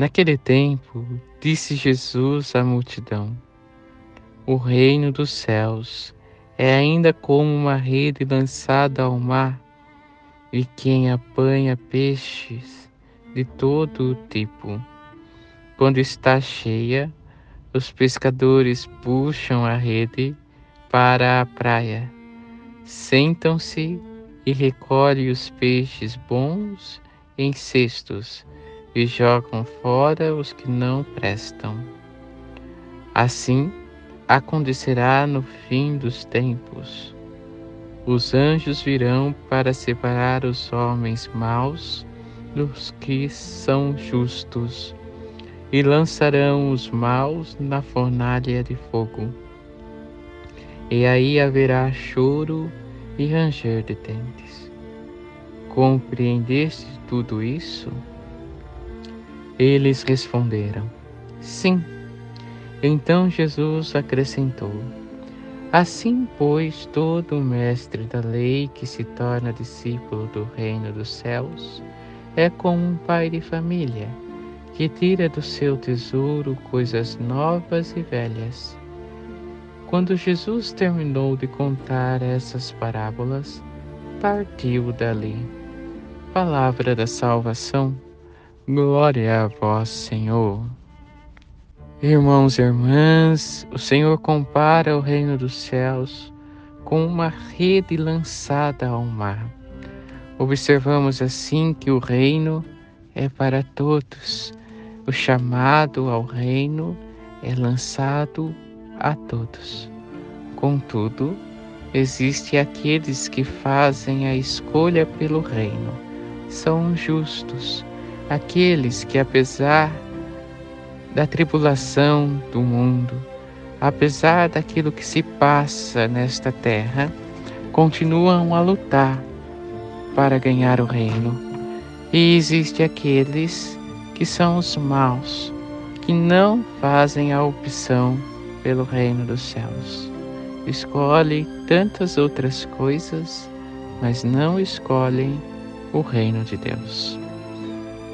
Naquele tempo, disse Jesus à multidão: O reino dos céus é ainda como uma rede lançada ao mar, e quem apanha peixes de todo tipo. Quando está cheia, os pescadores puxam a rede para a praia, sentam-se e recolhem os peixes bons em cestos e jogam fora os que não prestam. Assim acontecerá no fim dos tempos. Os anjos virão para separar os homens maus dos que são justos, e lançarão os maus na fornalha de fogo. E aí haverá choro e ranger de dentes. Compreendeste tudo isso? Eles responderam: Sim. Então Jesus acrescentou: Assim, pois, todo mestre da lei que se torna discípulo do reino dos céus é como um pai de família que tira do seu tesouro coisas novas e velhas. Quando Jesus terminou de contar essas parábolas, partiu dali. Palavra da salvação. Glória a vós, Senhor. Irmãos e irmãs, o Senhor compara o reino dos céus com uma rede lançada ao mar. Observamos assim que o reino é para todos. O chamado ao reino é lançado a todos. Contudo, existem aqueles que fazem a escolha pelo reino. São justos aqueles que, apesar da tribulação do mundo, apesar daquilo que se passa nesta terra, continuam a lutar para ganhar o reino. E existe aqueles que são os maus, que não fazem a opção pelo reino dos céus. Escolhem tantas outras coisas, mas não escolhem o reino de Deus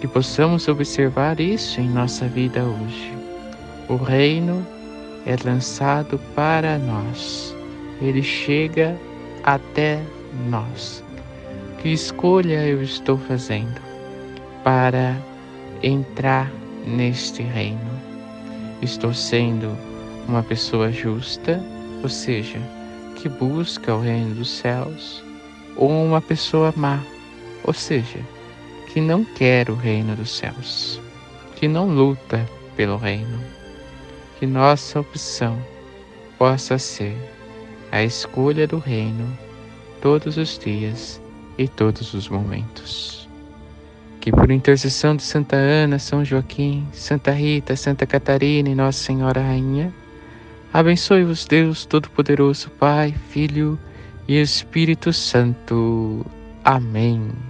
que possamos observar isso em nossa vida hoje. O reino é lançado para nós, ele chega até nós. Que escolha eu estou fazendo para entrar neste reino? Estou sendo uma pessoa justa, ou seja, que busca o reino dos céus, ou uma pessoa má, ou seja, que não quer o reino dos céus, que não luta pelo reino. Que nossa opção possa ser a escolha do reino todos os dias e todos os momentos. Que por intercessão de Santa Ana, São Joaquim, Santa Rita, Santa Catarina e Nossa Senhora Rainha, abençoe-vos Deus Todo-Poderoso, Pai, Filho e Espírito Santo. Amém.